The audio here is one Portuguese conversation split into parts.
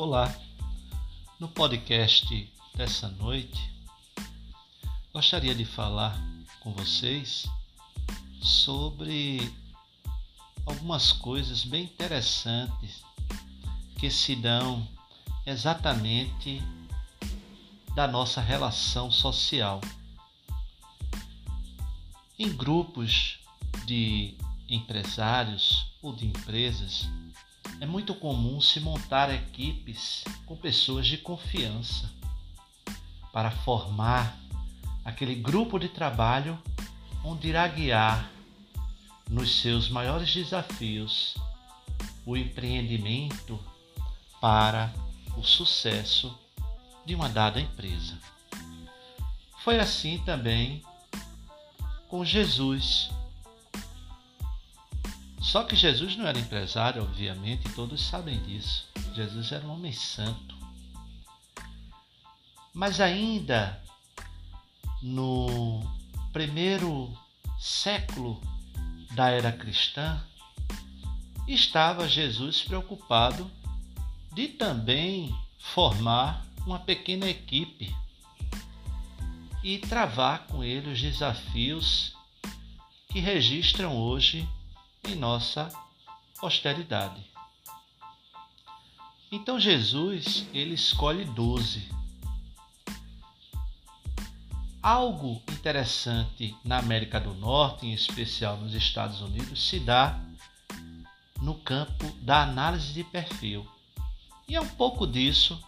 Olá, no podcast dessa noite gostaria de falar com vocês sobre algumas coisas bem interessantes que se dão exatamente da nossa relação social. Em grupos de empresários ou de empresas, é muito comum se montar equipes com pessoas de confiança para formar aquele grupo de trabalho onde irá guiar nos seus maiores desafios o empreendimento para o sucesso de uma dada empresa. Foi assim também com Jesus só que Jesus não era empresário, obviamente, todos sabem disso. Jesus era um homem santo. Mas ainda no primeiro século da era cristã, estava Jesus preocupado de também formar uma pequena equipe e travar com ele os desafios que registram hoje em nossa posteridade. Então Jesus, ele escolhe doze. Algo interessante na América do Norte, em especial nos Estados Unidos, se dá no campo da análise de perfil. E é um pouco disso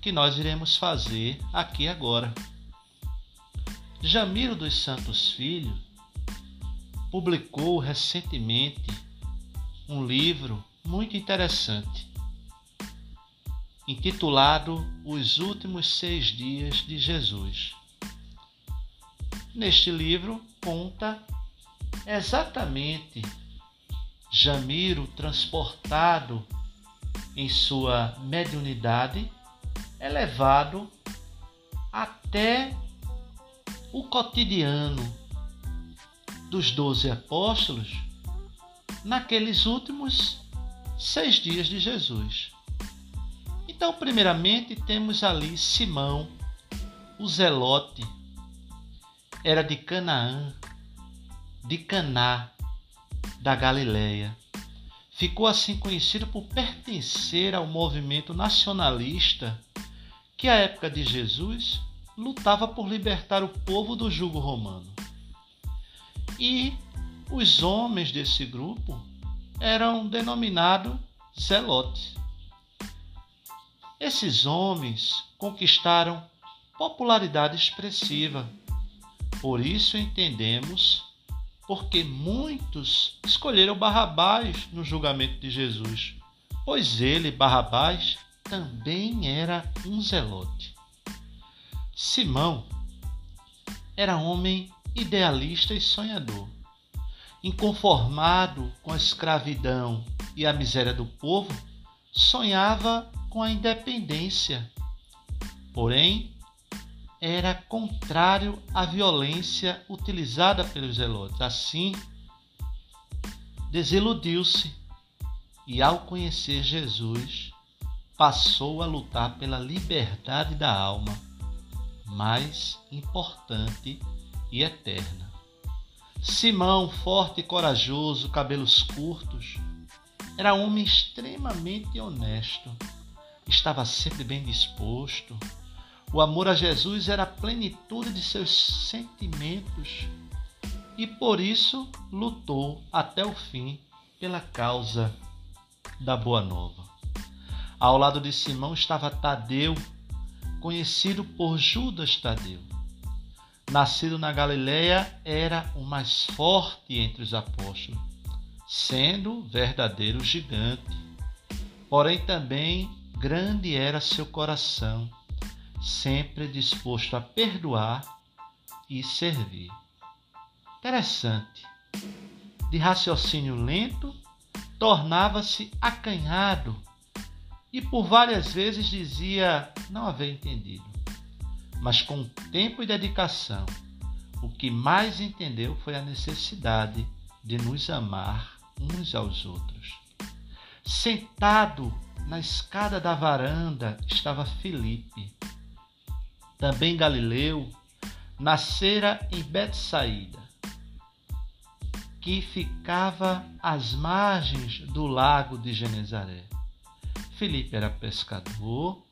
que nós iremos fazer aqui agora. Jamiro dos Santos Filho publicou recentemente um livro muito interessante, intitulado Os Últimos Seis Dias de Jesus. Neste livro conta exatamente Jamiro transportado em sua mediunidade, elevado até o cotidiano dos doze apóstolos naqueles últimos seis dias de Jesus. Então, primeiramente, temos ali Simão, o Zelote, era de Canaã, de Caná, da Galileia. Ficou assim conhecido por pertencer ao movimento nacionalista que, à época de Jesus, lutava por libertar o povo do jugo romano. E os homens desse grupo eram denominados zelotes. Esses homens conquistaram popularidade expressiva. Por isso entendemos porque muitos escolheram Barrabás no julgamento de Jesus, pois ele, Barrabás, também era um zelote. Simão era homem idealista e sonhador. Inconformado com a escravidão e a miséria do povo, sonhava com a independência. Porém, era contrário à violência utilizada pelos zelotes. Assim, desiludiu-se e, ao conhecer Jesus, passou a lutar pela liberdade da alma, mais importante e eterna. Simão, forte e corajoso, cabelos curtos, era um homem extremamente honesto. Estava sempre bem disposto. O amor a Jesus era a plenitude de seus sentimentos e por isso lutou até o fim pela causa da Boa Nova. Ao lado de Simão estava Tadeu, conhecido por Judas Tadeu nascido na Galileia, era o mais forte entre os apóstolos, sendo verdadeiro gigante. Porém, também grande era seu coração, sempre disposto a perdoar e servir. Interessante. De raciocínio lento, tornava-se acanhado e por várias vezes dizia não haver entendido mas com tempo e dedicação. O que mais entendeu foi a necessidade de nos amar uns aos outros. Sentado na escada da varanda estava Felipe. Também Galileu nascera em Betsaída, que ficava às margens do lago de Genezaré. Felipe era pescador,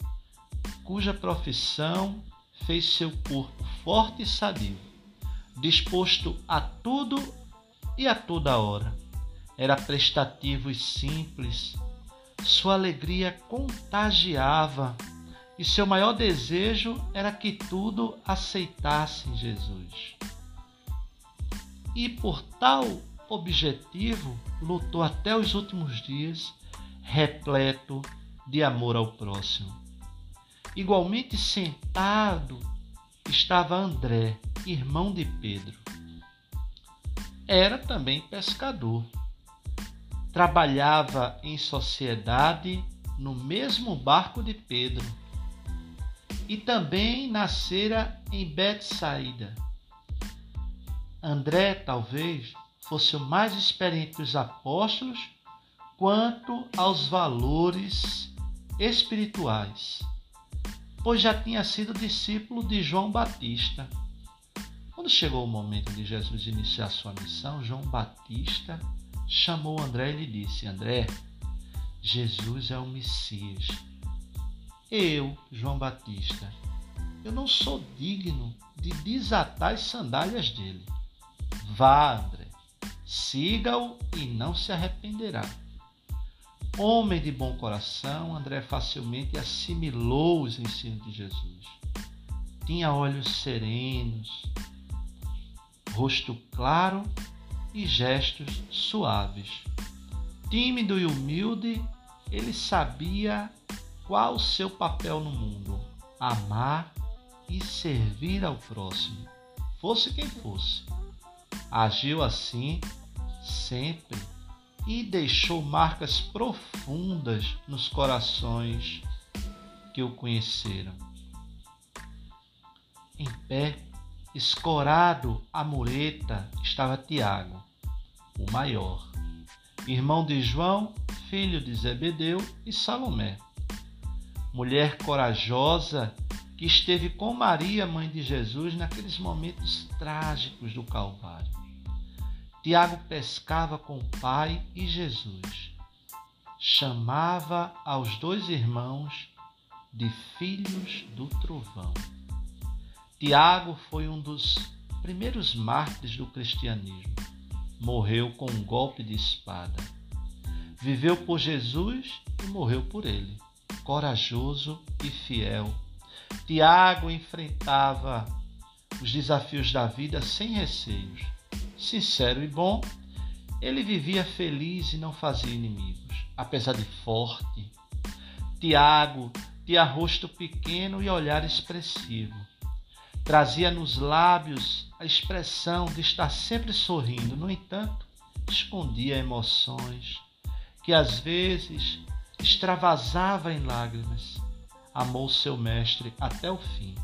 cuja profissão fez seu corpo forte e sadio, disposto a tudo e a toda hora. Era prestativo e simples, sua alegria contagiava e seu maior desejo era que tudo aceitassem Jesus. E por tal objetivo lutou até os últimos dias, repleto de amor ao próximo. Igualmente sentado estava André, irmão de Pedro. Era também pescador. Trabalhava em sociedade no mesmo barco de Pedro. E também nascera em Betsaída. André, talvez, fosse o mais experiente dos apóstolos quanto aos valores espirituais pois já tinha sido discípulo de João Batista. Quando chegou o momento de Jesus iniciar sua missão, João Batista chamou André e lhe disse: André, Jesus é o Messias. Eu, João Batista, eu não sou digno de desatar as sandálias dele. Vá, André, siga-o e não se arrependerá. Homem de bom coração, André facilmente assimilou os ensinos de Jesus. Tinha olhos serenos, rosto claro e gestos suaves. Tímido e humilde, ele sabia qual o seu papel no mundo: amar e servir ao próximo, fosse quem fosse. Agiu assim sempre e deixou marcas profundas nos corações que o conheceram. Em pé, escorado à mureta, estava Tiago, o maior, irmão de João, filho de Zebedeu e Salomé. Mulher corajosa que esteve com Maria, mãe de Jesus, naqueles momentos trágicos do Calvário. Tiago pescava com o pai e Jesus. Chamava aos dois irmãos de filhos do trovão. Tiago foi um dos primeiros mártires do cristianismo. Morreu com um golpe de espada. Viveu por Jesus e morreu por ele. Corajoso e fiel. Tiago enfrentava os desafios da vida sem receios sincero e bom, ele vivia feliz e não fazia inimigos, apesar de forte. Tiago tinha rosto pequeno e olhar expressivo. Trazia nos lábios a expressão de estar sempre sorrindo, no entanto, escondia emoções que às vezes extravasava em lágrimas. Amou seu mestre até o fim.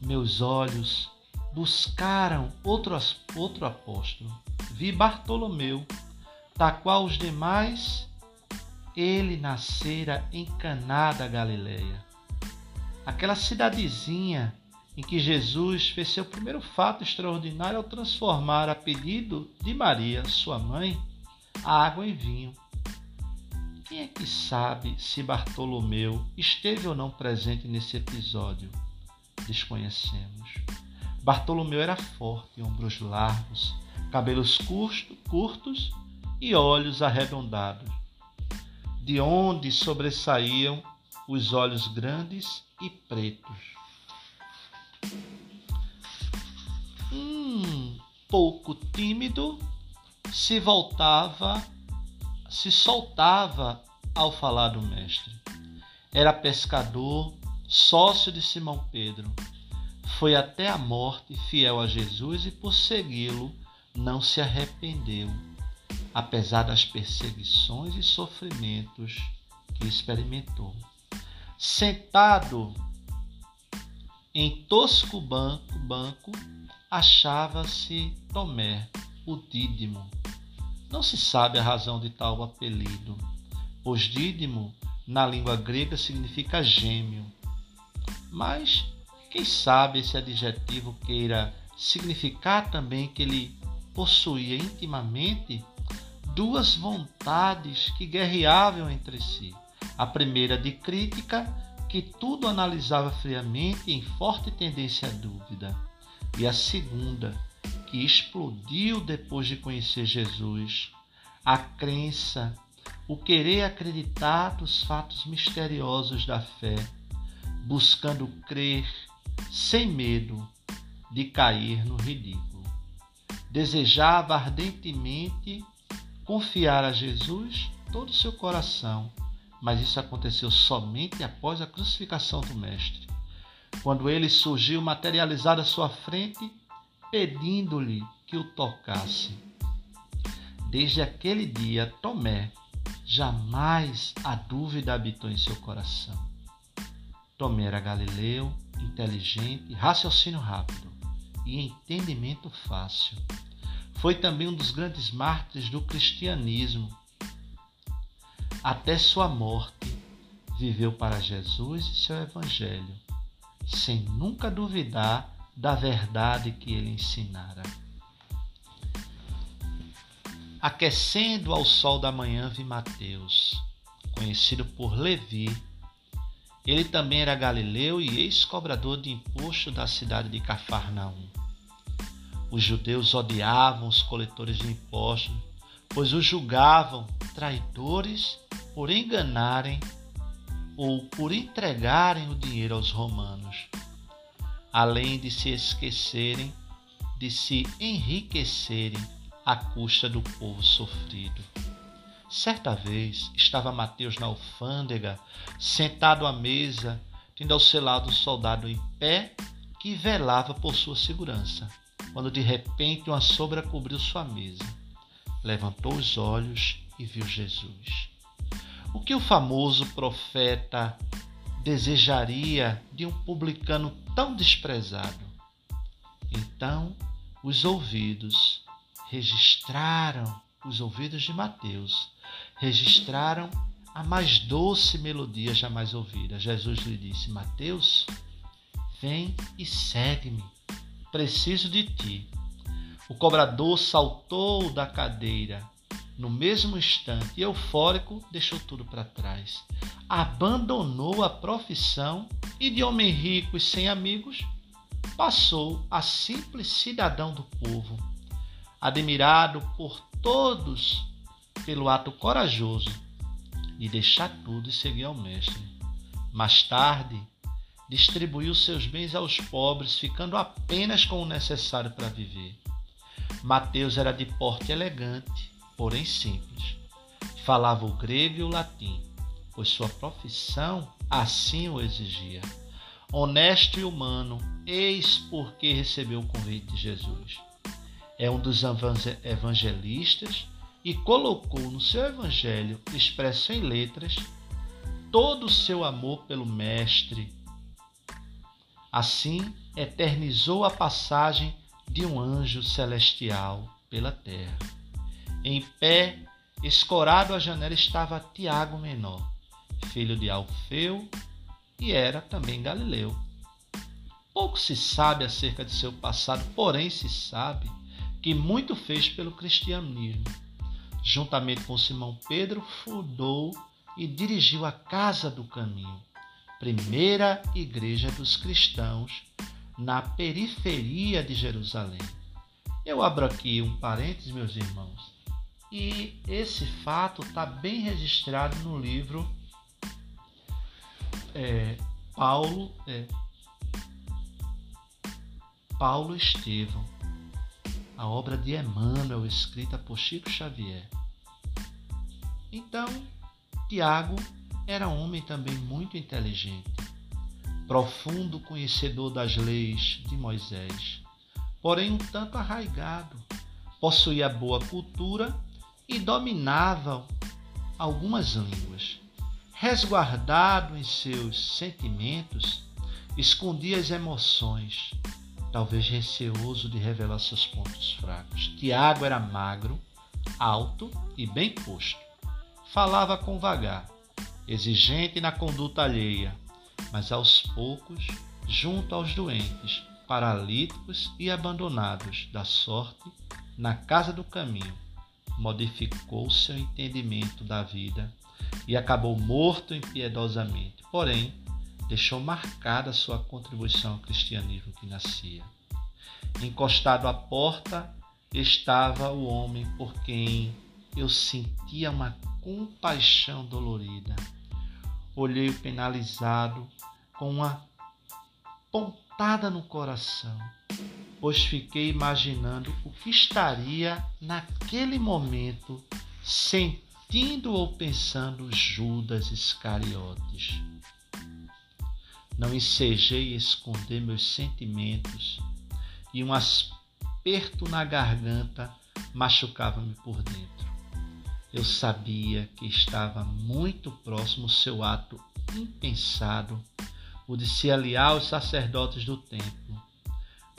Meus olhos buscaram outro, outro apóstolo. Vi Bartolomeu, da qual os demais, ele nascera em Caná da Galileia. Aquela cidadezinha em que Jesus fez seu primeiro fato extraordinário ao transformar, a pedido de Maria, sua mãe, a água em vinho. Quem é que sabe se Bartolomeu esteve ou não presente nesse episódio? Desconhecemos. Bartolomeu era forte, ombros largos, cabelos curtos e olhos arredondados, de onde sobressaíam os olhos grandes e pretos. Um pouco tímido, se voltava, se soltava ao falar do mestre. Era pescador, sócio de Simão Pedro foi até a morte fiel a Jesus e por segui-lo não se arrependeu, apesar das perseguições e sofrimentos que experimentou. Sentado em tosco banco, banco achava-se Tomé, o Dídimo. Não se sabe a razão de tal apelido. pois dídimo na língua grega significa gêmeo. Mas quem sabe esse adjetivo queira significar também que ele possuía intimamente duas vontades que guerreavam entre si. A primeira de crítica, que tudo analisava friamente em forte tendência à dúvida, e a segunda, que explodiu depois de conhecer Jesus, a crença, o querer acreditar dos fatos misteriosos da fé, buscando crer sem medo de cair no ridículo. Desejava ardentemente confiar a Jesus todo o seu coração, mas isso aconteceu somente após a crucificação do Mestre, quando ele surgiu materializado à sua frente, pedindo-lhe que o tocasse. Desde aquele dia, Tomé, jamais a dúvida habitou em seu coração. Tomé era galileu, inteligente, raciocínio rápido e entendimento fácil. Foi também um dos grandes mártires do cristianismo. Até sua morte, viveu para Jesus e seu Evangelho, sem nunca duvidar da verdade que ele ensinara. Aquecendo ao sol da manhã, vi Mateus, conhecido por Levi. Ele também era galileu e ex-cobrador de imposto da cidade de Cafarnaum. Os judeus odiavam os coletores de impostos, pois os julgavam traidores por enganarem ou por entregarem o dinheiro aos romanos, além de se esquecerem de se enriquecerem à custa do povo sofrido. Certa vez estava Mateus na alfândega, sentado à mesa, tendo ao seu lado um soldado em pé que velava por sua segurança quando de repente uma sombra cobriu sua mesa. Levantou os olhos e viu Jesus. O que o famoso profeta desejaria de um publicano tão desprezado? Então, os ouvidos registraram, os ouvidos de Mateus, registraram a mais doce melodia jamais ouvida. Jesus lhe disse: Mateus, vem e segue-me preciso de ti. O cobrador saltou da cadeira. No mesmo instante, eufórico, deixou tudo para trás. Abandonou a profissão e, de homem rico e sem amigos, passou a simples cidadão do povo, admirado por todos pelo ato corajoso de deixar tudo e seguir ao Mestre. Mais tarde, distribuiu seus bens aos pobres, ficando apenas com o necessário para viver. Mateus era de porte elegante, porém simples. Falava o grego e o latim, pois sua profissão assim o exigia. Honesto e humano, eis porque recebeu o convite de Jesus. É um dos evangelistas e colocou no seu evangelho, expresso em letras, todo o seu amor pelo Mestre, Assim, eternizou a passagem de um anjo celestial pela terra. Em pé, escorado à janela, estava Tiago Menor, filho de Alfeu, e era também galileu. Pouco se sabe acerca de seu passado, porém se sabe que muito fez pelo cristianismo. Juntamente com Simão Pedro, fundou e dirigiu a Casa do Caminho, primeira igreja dos cristãos na periferia de Jerusalém. Eu abro aqui um parênteses, meus irmãos, e esse fato está bem registrado no livro é, Paulo é, Paulo Estevão, a obra de Emmanuel, escrita por Chico Xavier. Então, Tiago era um homem também muito inteligente, profundo conhecedor das leis de Moisés, porém um tanto arraigado, possuía boa cultura e dominava algumas línguas. Resguardado em seus sentimentos, escondia as emoções, talvez receoso de revelar seus pontos fracos. Tiago era magro, alto e bem posto falava com vagar, exigente na conduta alheia, mas aos poucos, junto aos doentes, paralíticos e abandonados da sorte, na casa do caminho, modificou seu entendimento da vida e acabou morto impiedosamente. Porém, deixou marcada sua contribuição ao cristianismo que nascia. Encostado à porta estava o homem por quem eu sentia uma compaixão dolorida. Olhei o penalizado com uma pontada no coração, pois fiquei imaginando o que estaria naquele momento sentindo ou pensando Judas Iscariotes. Não ensejei esconder meus sentimentos e um aperto na garganta machucava-me por dentro. Eu sabia que estava muito próximo o seu ato impensado, o de se aliar aos sacerdotes do templo,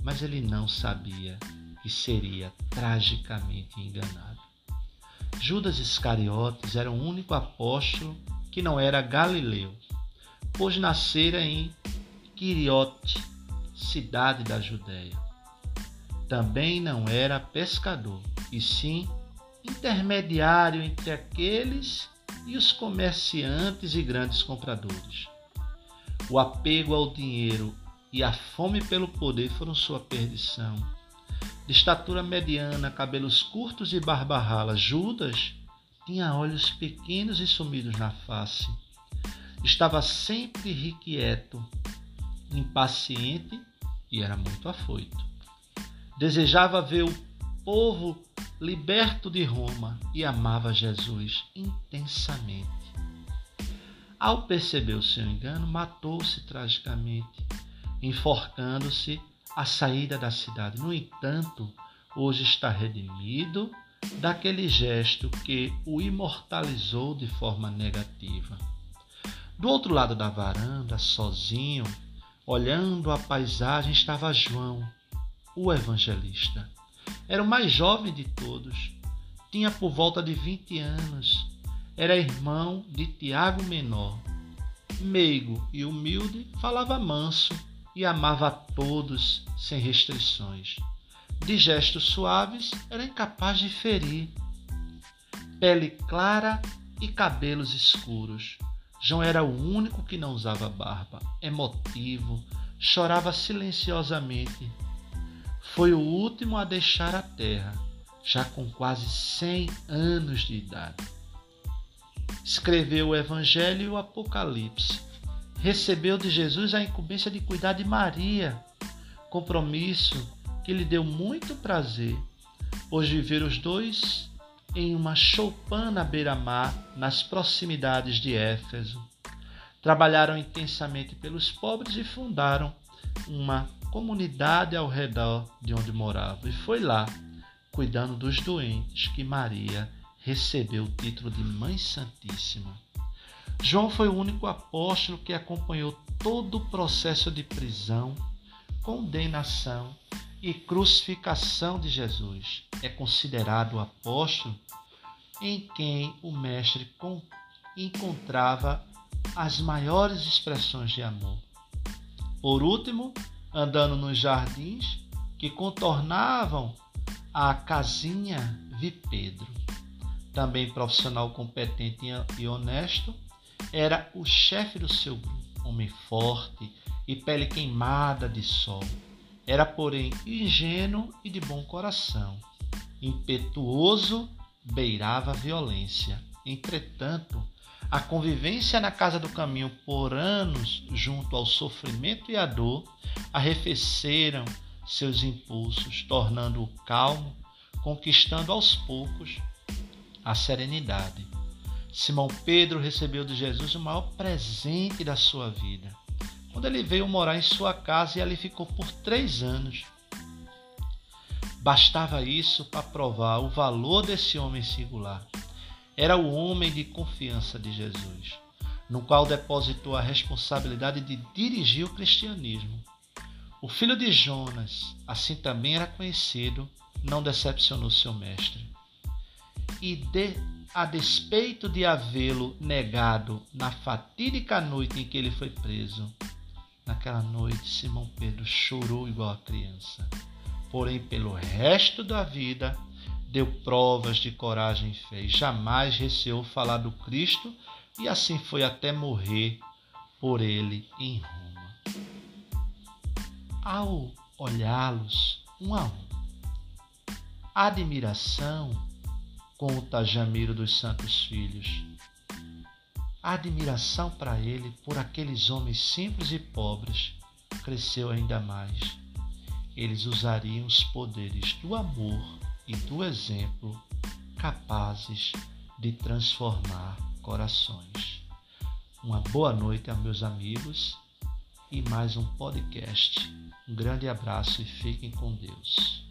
mas ele não sabia que seria tragicamente enganado. Judas Iscariotes era o único apóstolo que não era galileu pois nascera em Quiriote, cidade da Judéia. Também não era pescador, e sim intermediário entre aqueles e os comerciantes e grandes compradores. O apego ao dinheiro e a fome pelo poder foram sua perdição. De estatura mediana, cabelos curtos e barba rala, Judas tinha olhos pequenos e sumidos na face Estava sempre irrequieto, impaciente e era muito afoito. Desejava ver o povo liberto de Roma e amava Jesus intensamente. Ao perceber o seu engano, matou-se tragicamente, enforcando-se à saída da cidade. No entanto, hoje está redimido daquele gesto que o imortalizou de forma negativa. Do outro lado da varanda, sozinho, olhando a paisagem, estava João, o evangelista. Era o mais jovem de todos, tinha por volta de 20 anos, era irmão de Tiago Menor. Meigo e humilde, falava manso e amava a todos sem restrições. De gestos suaves, era incapaz de ferir. Pele clara e cabelos escuros João era o único que não usava barba, emotivo, chorava silenciosamente. Foi o último a deixar a terra, já com quase 100 anos de idade. Escreveu o Evangelho e o Apocalipse. Recebeu de Jesus a incumbência de cuidar de Maria, compromisso que lhe deu muito prazer, pois viver os dois em uma choupana beira-mar nas proximidades de Éfeso. Trabalharam intensamente pelos pobres e fundaram uma comunidade ao redor de onde moravam. E foi lá, cuidando dos doentes, que Maria recebeu o título de Mãe Santíssima. João foi o único apóstolo que acompanhou todo o processo de prisão, condenação e crucificação de Jesus. É considerado o apóstolo em quem o Mestre encontrava as maiores expressões de amor. Por último, andando nos jardins que contornavam a casinha, vi Pedro. Também profissional competente e honesto, era o chefe do seu grupo, homem forte e pele queimada de sol era, porém, ingênuo e de bom coração. Impetuoso, beirava a violência. Entretanto, a convivência na casa do caminho por anos junto ao sofrimento e à dor arrefeceram seus impulsos, tornando-o calmo, conquistando aos poucos a serenidade. Simão Pedro recebeu de Jesus o maior presente da sua vida quando ele veio morar em sua casa e ali ficou por três anos. Bastava isso para provar o valor desse homem singular. Era o homem de confiança de Jesus, no qual depositou a responsabilidade de dirigir o cristianismo. O filho de Jonas, assim também era conhecido, não decepcionou seu mestre. E de a despeito de havê-lo negado na fatídica noite em que ele foi preso. Naquela noite, Simão Pedro chorou igual a criança. Porém, pelo resto da vida, deu provas de coragem e fé. Jamais receou falar do Cristo e assim foi até morrer por ele em Roma. Ao olhá-los um a um, admiração conta Jamiro dos Santos Filhos. Admiração para ele por aqueles homens simples e pobres cresceu ainda mais. Eles usariam os poderes do amor e do exemplo capazes de transformar corações. Uma boa noite a meus amigos e mais um podcast. Um grande abraço e fiquem com Deus.